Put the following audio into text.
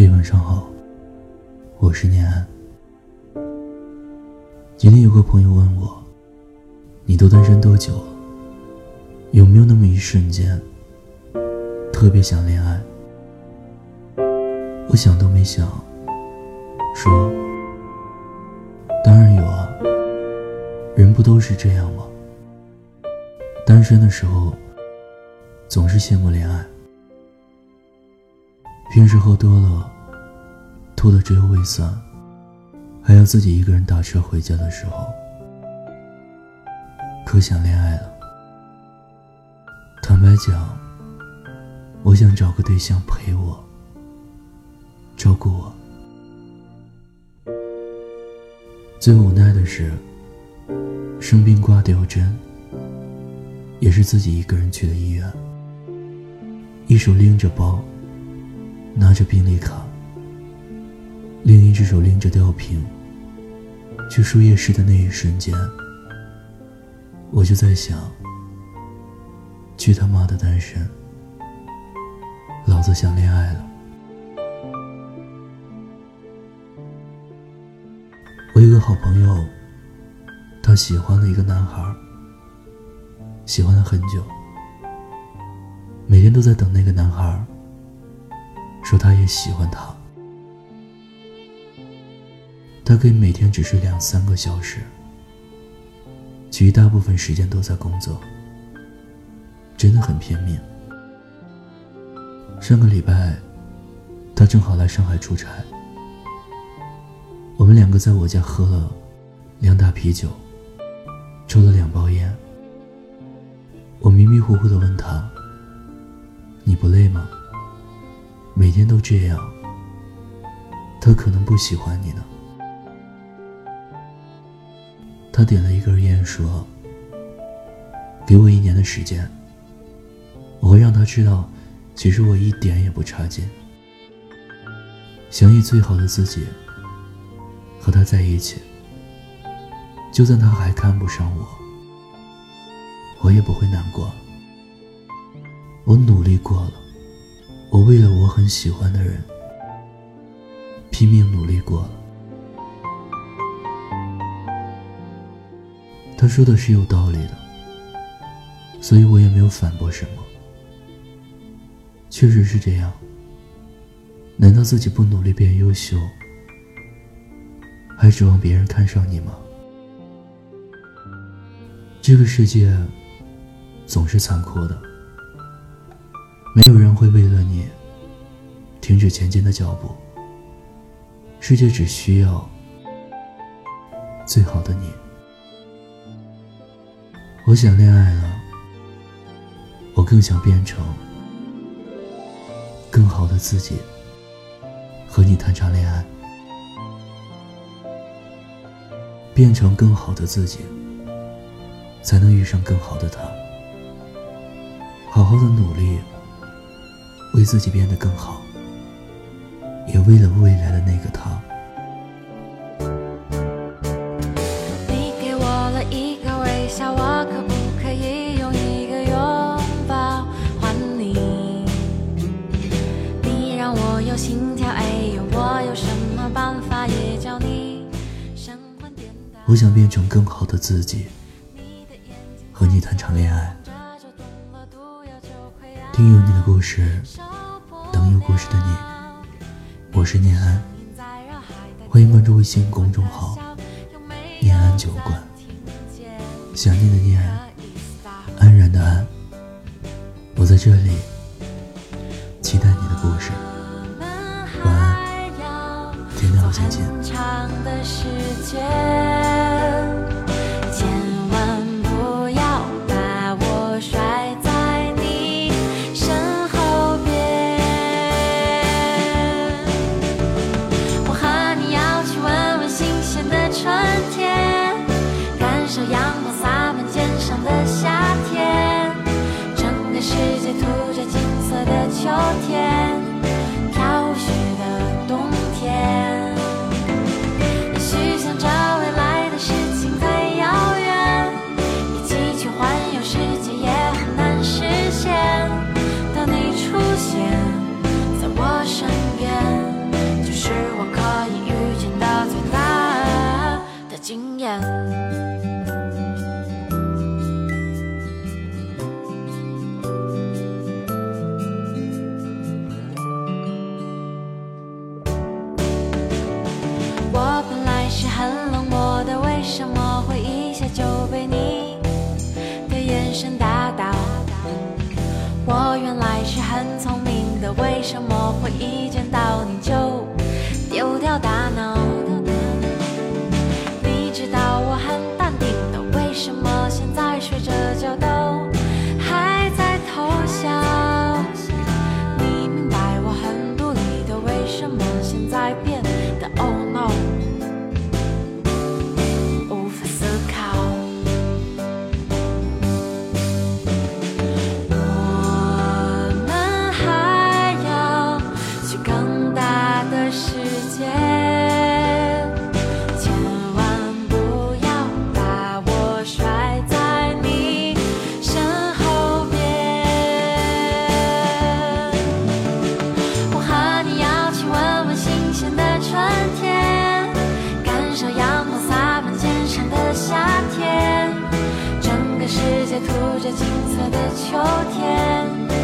嘿，晚上好，我是念安。今天有个朋友问我，你都单身多久了？有没有那么一瞬间，特别想恋爱？我想都没想，说，当然有啊。人不都是这样吗？单身的时候，总是羡慕恋爱。平时喝多了，吐的只有胃酸，还要自己一个人打车回家的时候，可想恋爱了。坦白讲，我想找个对象陪我，照顾我。最无奈的是，生病挂吊针，也是自己一个人去的医院，一手拎着包。拿着病历卡，另一只手拎着吊瓶，去输液室的那一瞬间，我就在想：去他妈的单身！老子想恋爱了。我有个好朋友，他喜欢了一个男孩，喜欢了很久，每天都在等那个男孩。说他也喜欢他，他可以每天只睡两三个小时，其余大部分时间都在工作，真的很拼命。上个礼拜，他正好来上海出差，我们两个在我家喝了两打啤酒，抽了两包烟。我迷迷糊糊的问他：“你不累吗？”每天都这样，他可能不喜欢你呢。他点了一根烟，说：“给我一年的时间，我会让他知道，其实我一点也不差劲。想以最好的自己和他在一起，就算他还看不上我，我也不会难过。我努力过了。”我为了我很喜欢的人拼命努力过了。他说的是有道理的，所以我也没有反驳什么。确实是这样。难道自己不努力变优秀，还指望别人看上你吗？这个世界总是残酷的。会为了你停止前进的脚步。世界只需要最好的你。我想恋爱了，我更想变成更好的自己，和你谈场恋爱，变成更好的自己，才能遇上更好的他。好好的努力。为自己变得更好，也为了未来的那个他。你给我了一个微笑，我可不可以用一个拥抱还你？你让我有心跳，哎呦，我有什么办法也叫你神魂颠倒。我想变成更好的自己，和你谈场恋爱。听有你的故事，等有故事的你。我是念安，欢迎关注微信公众号“念安酒馆”。想念的念，安然的安，我在这里，期待你的故事。晚安，天亮再见。涂着金色的秋天。神神叨叨我原来是很聪明的为什么会一见涂着金色的秋天，